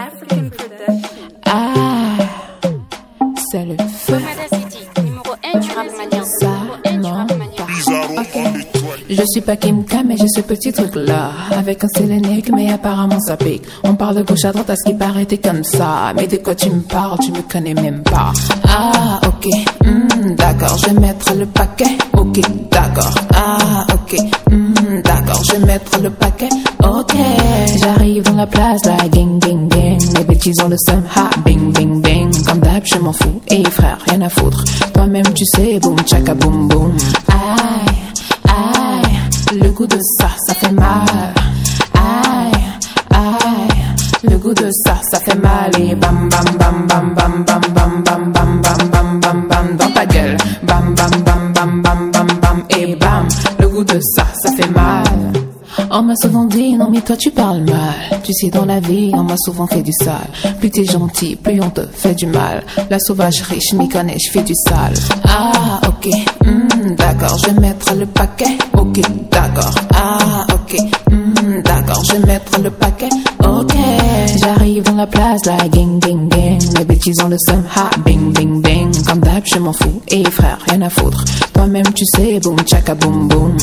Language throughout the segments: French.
African production. Ah, c'est le feu. City, numéro 1 du rap malien. Ça, Numéro 1 du non, rap malien. pas. Bizarro on the track. Je suis pas Kim K, mais j'ai ce petit truc là. Avec un sélénique, mais apparemment ça pique. On parle de gauche à droite, à ce qui paraît, t'es comme ça. Mais de quoi tu me parles, tu me connais même pas. Ah, ok, hmm, d'accord, je vais mettre le paquet. Ok, d'accord. Ah, ok, hmm, d'accord, je vais mettre le paquet. Ok, j'arrive dans la place, gang, gang, gang. Les bêtises ont le seum, ha, bing, bing, bing. Comme d'hab, je m'en fous. Et frère, rien à foutre. Toi-même, tu sais, boum, tchaka, boum, boum. Aïe. Aïe, le goût de ça, ça fait mal. Aïe, aïe, le goût de ça, ça fait mal. Et bam, bam, bam, bam, bam, bam, bam, bam, bam, bam, bam, bam, bam, dans ta gueule. Bam, bam, bam, bam, bam, bam, bam, et bam, le goût de ça, ça fait mal. On m'a souvent dit, non mais toi tu parles mal. Tu sais, dans la vie, on m'a souvent fait du sale. Plus t'es gentil, plus on te fait du mal. La sauvagerie, je m'y connais, je fais du sale. Ah, ok, hmm, d'accord, je vais mettre le paquet. Ok, d'accord, ah, ok, hmm, d'accord, je vais mettre le paquet. Ok, j'arrive dans la place, là, gang, gang, gang. Les bêtises ont le seum, ha, bing, bing, bing. Comme d'hab, je m'en fous. Et frère, rien à foutre. Toi-même, tu sais, boum, tchaka, boum, boum.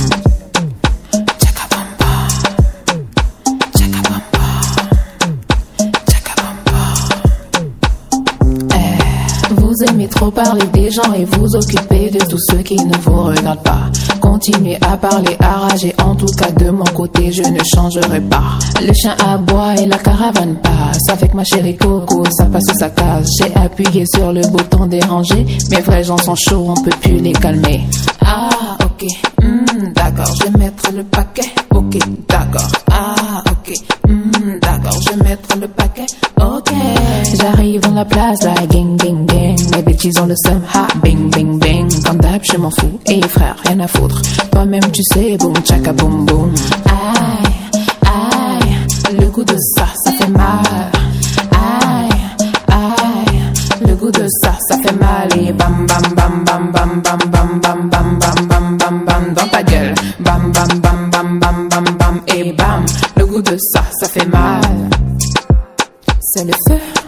Vous aimez trop parler des gens et vous occuper de tous ceux qui ne vous regardent pas. Continuez à parler, à rager, en tout cas de mon côté, je ne changerai pas. Le chien aboie et la caravane passe. Avec ma chérie Coco, ça passe ou ça casse. J'ai appuyé sur le bouton déranger. Mes vrais gens sont chauds, on peut plus les calmer. Ah, ok, hmm, d'accord, je vais mettre le paquet. Ok, d'accord, ah, ok, hmm, d'accord, je vais mettre le paquet. Ok, j'arrive dans la place, là, gang, bêtises ont le seum, ha, bing, bing, bing. Comme d'hab, je m'en fous. Et frère, rien à foutre. Toi-même, tu sais, boum, tchaka, boum, boum. Aïe, aïe, le goût de ça, ça fait mal. Aïe, aïe, le goût de ça, ça fait mal. Et bam, bam, bam, bam, bam, bam, bam, bam, bam, bam, bam, bam, bam, dans ta gueule. Bam, bam, bam, bam, bam, bam, bam, et bam, le goût de ça, ça fait mal. C'est le feu.